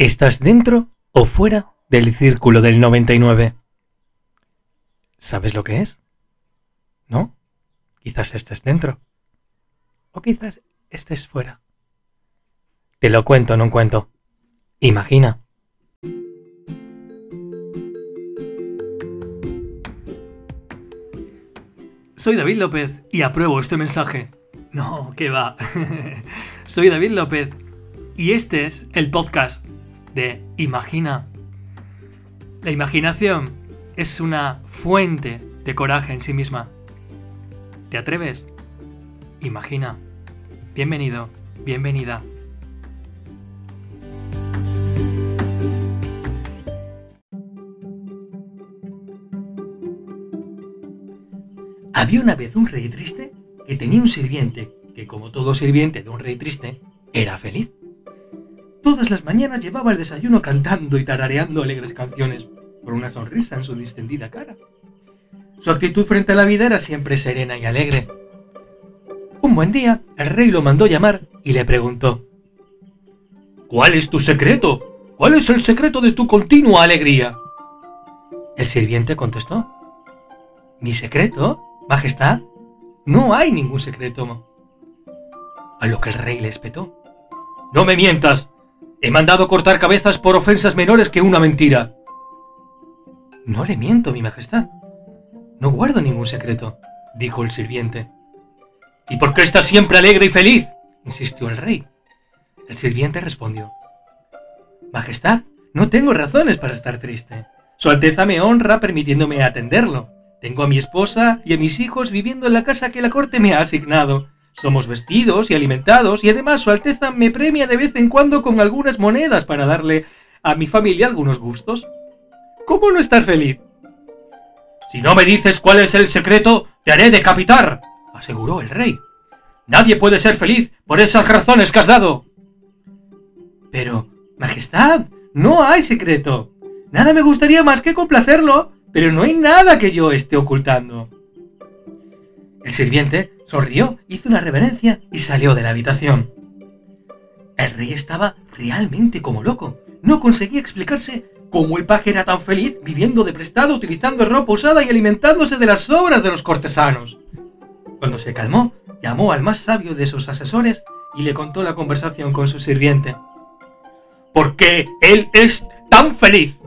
¿Estás dentro o fuera del círculo del 99? ¿Sabes lo que es? ¿No? Quizás estés dentro. O quizás estés fuera. Te lo cuento en un cuento. Imagina. Soy David López y apruebo este mensaje. No, ¿qué va? Soy David López y este es el podcast de Imagina. La imaginación es una fuente de coraje en sí misma. ¿Te atreves? Imagina. Bienvenido, bienvenida. Había una vez un rey triste que tenía un sirviente que, como todo sirviente de un rey triste, era feliz. Todas las mañanas llevaba el desayuno cantando y tarareando alegres canciones, con una sonrisa en su distendida cara. Su actitud frente a la vida era siempre serena y alegre. Un buen día, el rey lo mandó llamar y le preguntó, ¿Cuál es tu secreto? ¿Cuál es el secreto de tu continua alegría? El sirviente contestó, ¿Mi secreto, Majestad? No hay ningún secreto. A lo que el rey le espetó. No me mientas. He mandado cortar cabezas por ofensas menores que una mentira. No le miento, mi majestad. No guardo ningún secreto, dijo el sirviente. ¿Y por qué estás siempre alegre y feliz? insistió el rey. El sirviente respondió. Majestad, no tengo razones para estar triste. Su Alteza me honra permitiéndome atenderlo. Tengo a mi esposa y a mis hijos viviendo en la casa que la corte me ha asignado. Somos vestidos y alimentados y además Su Alteza me premia de vez en cuando con algunas monedas para darle a mi familia algunos gustos. ¿Cómo no estar feliz? Si no me dices cuál es el secreto, te haré decapitar, aseguró el rey. Nadie puede ser feliz por esas razones que has dado. Pero, Majestad, no hay secreto. Nada me gustaría más que complacerlo, pero no hay nada que yo esté ocultando. El sirviente sonrió, hizo una reverencia y salió de la habitación. El rey estaba realmente como loco. No conseguía explicarse cómo el paje era tan feliz viviendo de prestado, utilizando ropa usada y alimentándose de las obras de los cortesanos. Cuando se calmó, llamó al más sabio de sus asesores y le contó la conversación con su sirviente. ¿Por qué él es tan feliz?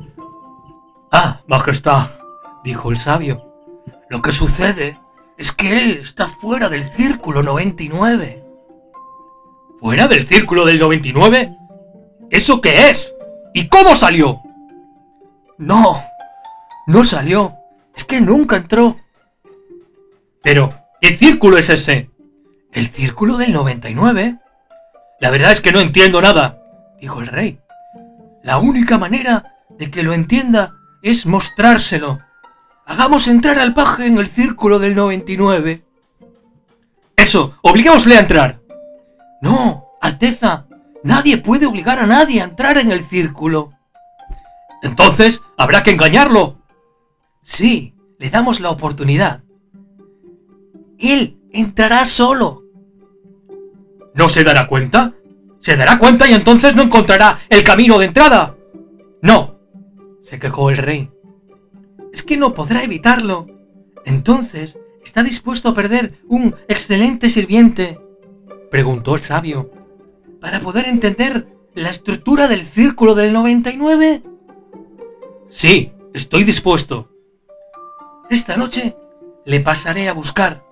Ah, Majestad, dijo el sabio. Lo que sucede es que él está fuera del círculo 99. ¿Fuera del círculo del 99? ¿Eso qué es? ¿Y cómo salió? No, no salió. Es que nunca entró. Pero, ¿qué círculo es ese? ¿El círculo del 99? La verdad es que no entiendo nada, dijo el rey. La única manera de que lo entienda es mostrárselo. Hagamos entrar al paje en el círculo del 99. Eso, obligámosle a entrar. No, Alteza, nadie puede obligar a nadie a entrar en el círculo. Entonces, habrá que engañarlo. Sí, le damos la oportunidad. Él entrará solo. ¿No se dará cuenta? Se dará cuenta y entonces no encontrará el camino de entrada. No, se quejó el rey es que no podrá evitarlo. Entonces, ¿está dispuesto a perder un excelente sirviente? Preguntó el sabio. ¿Para poder entender la estructura del círculo del 99? Sí, estoy dispuesto. Esta noche le pasaré a buscar.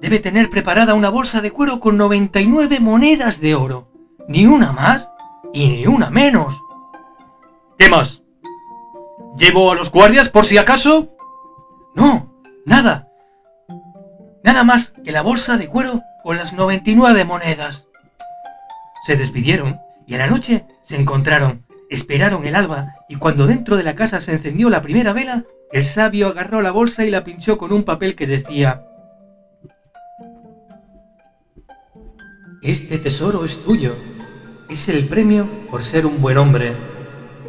Debe tener preparada una bolsa de cuero con 99 monedas de oro. Ni una más y ni una menos. ¿Qué más? ¿Llevo a los guardias por si acaso? No, nada. Nada más que la bolsa de cuero con las 99 monedas. Se despidieron y a la noche se encontraron, esperaron el alba y cuando dentro de la casa se encendió la primera vela, el sabio agarró la bolsa y la pinchó con un papel que decía Este tesoro es tuyo. Es el premio por ser un buen hombre.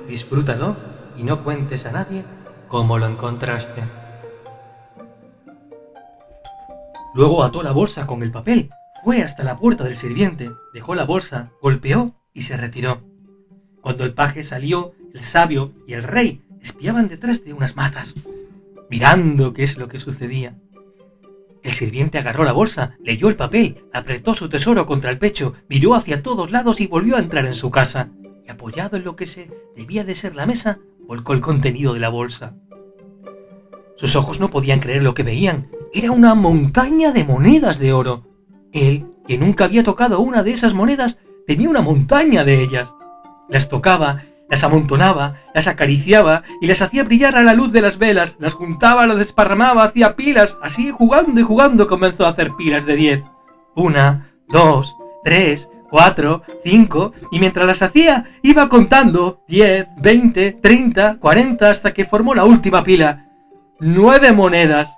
Disfrútalo y no cuentes a nadie cómo lo encontraste. Luego ató la bolsa con el papel, fue hasta la puerta del sirviente, dejó la bolsa, golpeó y se retiró. Cuando el paje salió, el sabio y el rey espiaban detrás de unas matas, mirando qué es lo que sucedía. El sirviente agarró la bolsa, leyó el papel, apretó su tesoro contra el pecho, miró hacia todos lados y volvió a entrar en su casa. Y apoyado en lo que se debía de ser la mesa, volcó el contenido de la bolsa. Sus ojos no podían creer lo que veían. Era una montaña de monedas de oro. Él, que nunca había tocado una de esas monedas, tenía una montaña de ellas. Las tocaba las amontonaba, las acariciaba y las hacía brillar a la luz de las velas, las juntaba, las desparramaba, hacía pilas, así jugando y jugando comenzó a hacer pilas de diez. Una, dos, tres, cuatro, cinco, y mientras las hacía iba contando diez, veinte, treinta, cuarenta, hasta que formó la última pila. Nueve monedas.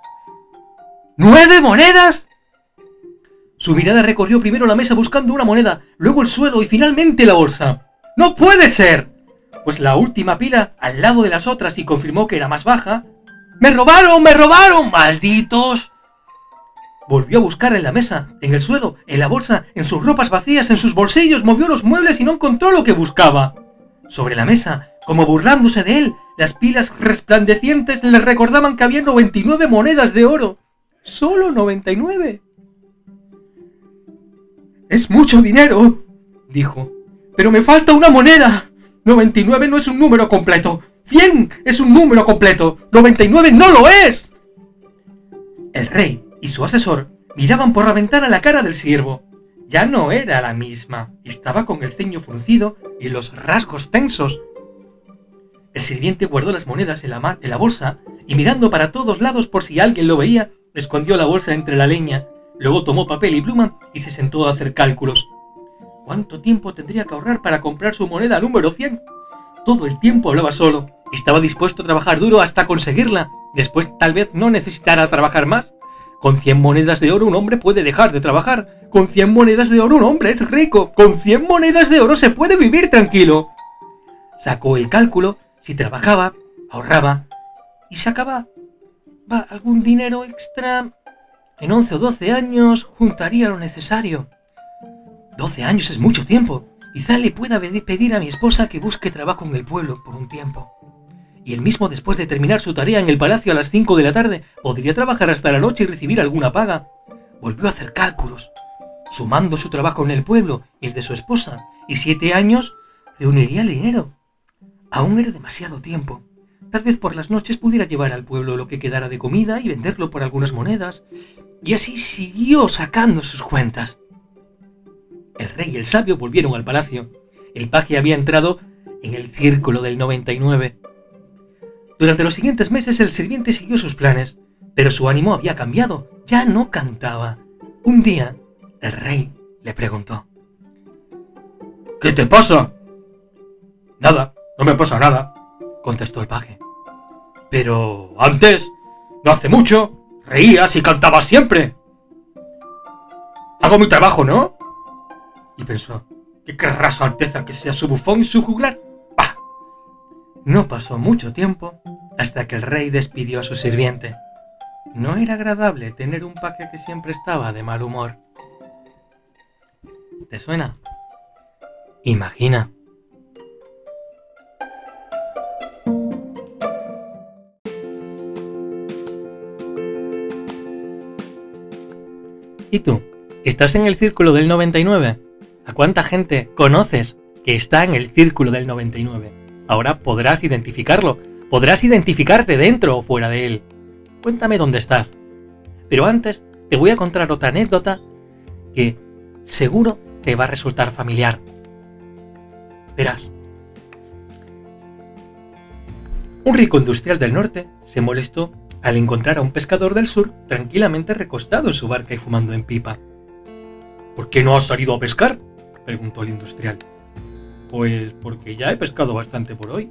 ¿Nueve monedas? Su mirada recorrió primero la mesa buscando una moneda, luego el suelo y finalmente la bolsa. ¡No puede ser! pues la última pila al lado de las otras y confirmó que era más baja. ¡Me robaron! ¡Me robaron! ¡Malditos! Volvió a buscar en la mesa, en el suelo, en la bolsa, en sus ropas vacías, en sus bolsillos, movió los muebles y no encontró lo que buscaba. Sobre la mesa, como burlándose de él, las pilas resplandecientes le recordaban que había 99 monedas de oro. Solo 99. Es mucho dinero, dijo. Pero me falta una moneda. 99 no es un número completo. 100 es un número completo. 99 no lo es. El rey y su asesor miraban por la ventana la cara del siervo. Ya no era la misma. Estaba con el ceño fruncido y los rasgos tensos. El sirviente guardó las monedas en la, en la bolsa y mirando para todos lados por si alguien lo veía, escondió la bolsa entre la leña. Luego tomó papel y pluma y se sentó a hacer cálculos. ¿Cuánto tiempo tendría que ahorrar para comprar su moneda número 100? Todo el tiempo hablaba solo. Estaba dispuesto a trabajar duro hasta conseguirla. Después tal vez no necesitara trabajar más. Con 100 monedas de oro un hombre puede dejar de trabajar. Con 100 monedas de oro un hombre es rico. Con 100 monedas de oro se puede vivir tranquilo. Sacó el cálculo, si trabajaba, ahorraba y sacaba algún dinero extra. En 11 o 12 años juntaría lo necesario. 12 años es mucho tiempo. Quizá le pueda pedir a mi esposa que busque trabajo en el pueblo por un tiempo. Y él mismo, después de terminar su tarea en el palacio a las 5 de la tarde, podría trabajar hasta la noche y recibir alguna paga. Volvió a hacer cálculos. Sumando su trabajo en el pueblo y el de su esposa, y siete años, reuniría el dinero. Aún era demasiado tiempo. Tal vez por las noches pudiera llevar al pueblo lo que quedara de comida y venderlo por algunas monedas. Y así siguió sacando sus cuentas. El rey y el sabio volvieron al palacio. El paje había entrado en el círculo del 99. Durante los siguientes meses el sirviente siguió sus planes, pero su ánimo había cambiado. Ya no cantaba. Un día, el rey le preguntó. ¿Qué te pasa? Nada, no me pasa nada, contestó el paje. Pero antes, no hace mucho, reías y cantabas siempre. Hago mi trabajo, ¿no? y pensó, ¿qué querrá su Alteza que sea su bufón y su juglar? No pasó mucho tiempo hasta que el rey despidió a su sirviente. No era agradable tener un paje que siempre estaba de mal humor. ¿Te suena? Imagina. ¿Y tú? ¿Estás en el círculo del 99? ¿A cuánta gente conoces que está en el círculo del 99? Ahora podrás identificarlo, podrás identificarte dentro o fuera de él. Cuéntame dónde estás. Pero antes te voy a contar otra anécdota que seguro te va a resultar familiar. Verás. Un rico industrial del norte se molestó al encontrar a un pescador del sur tranquilamente recostado en su barca y fumando en pipa. ¿Por qué no has salido a pescar? preguntó el industrial. Pues porque ya he pescado bastante por hoy,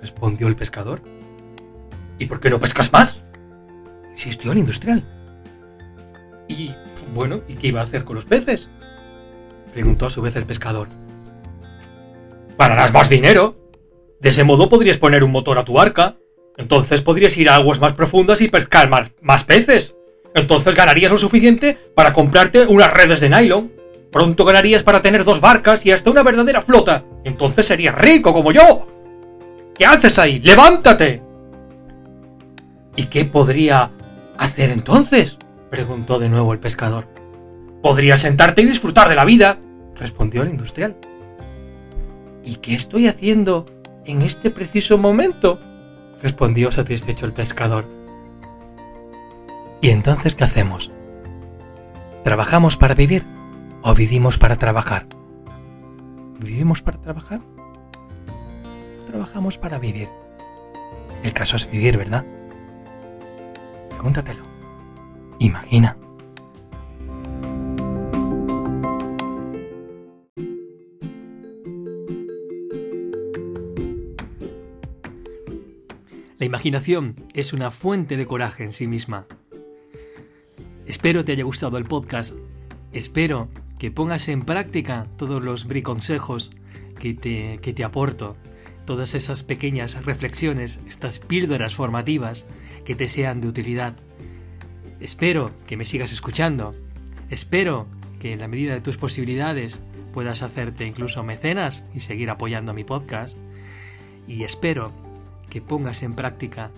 respondió el pescador. ¿Y por qué no pescas más? insistió el industrial. Y, bueno, ¿y qué iba a hacer con los peces? preguntó a su vez el pescador. Ganarás más dinero. De ese modo podrías poner un motor a tu barca. Entonces podrías ir a aguas más profundas y pescar más, más peces. Entonces ganarías lo suficiente para comprarte unas redes de nylon Pronto ganarías para tener dos barcas y hasta una verdadera flota. Entonces serías rico como yo. ¿Qué haces ahí? ¡Levántate! ¿Y qué podría hacer entonces? preguntó de nuevo el pescador. Podría sentarte y disfrutar de la vida, respondió el industrial. ¿Y qué estoy haciendo en este preciso momento? respondió satisfecho el pescador. ¿Y entonces qué hacemos? ¿Trabajamos para vivir o vivimos para trabajar? ¿Vivimos para trabajar? ¿O trabajamos para vivir? El caso es vivir, ¿verdad? Pregúntatelo. Imagina. La imaginación es una fuente de coraje en sí misma. Espero te haya gustado el podcast. Espero que pongas en práctica todos los briconsejos que te, que te aporto, todas esas pequeñas reflexiones, estas píldoras formativas que te sean de utilidad. Espero que me sigas escuchando. Espero que en la medida de tus posibilidades puedas hacerte incluso mecenas y seguir apoyando mi podcast. Y espero que pongas en práctica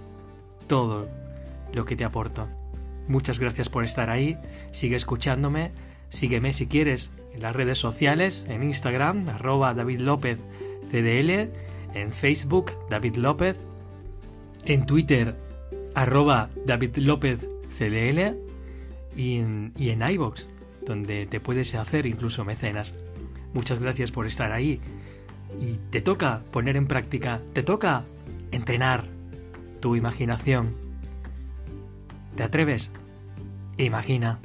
todo lo que te aporto. Muchas gracias por estar ahí, sigue escuchándome, sígueme si quieres en las redes sociales, en Instagram, arroba David López CDL, en Facebook, David López, en Twitter, arroba David López CDL y en, y en iVoox, donde te puedes hacer incluso mecenas. Muchas gracias por estar ahí. Y te toca poner en práctica, te toca entrenar tu imaginación. ¿Te atreves? Imagina.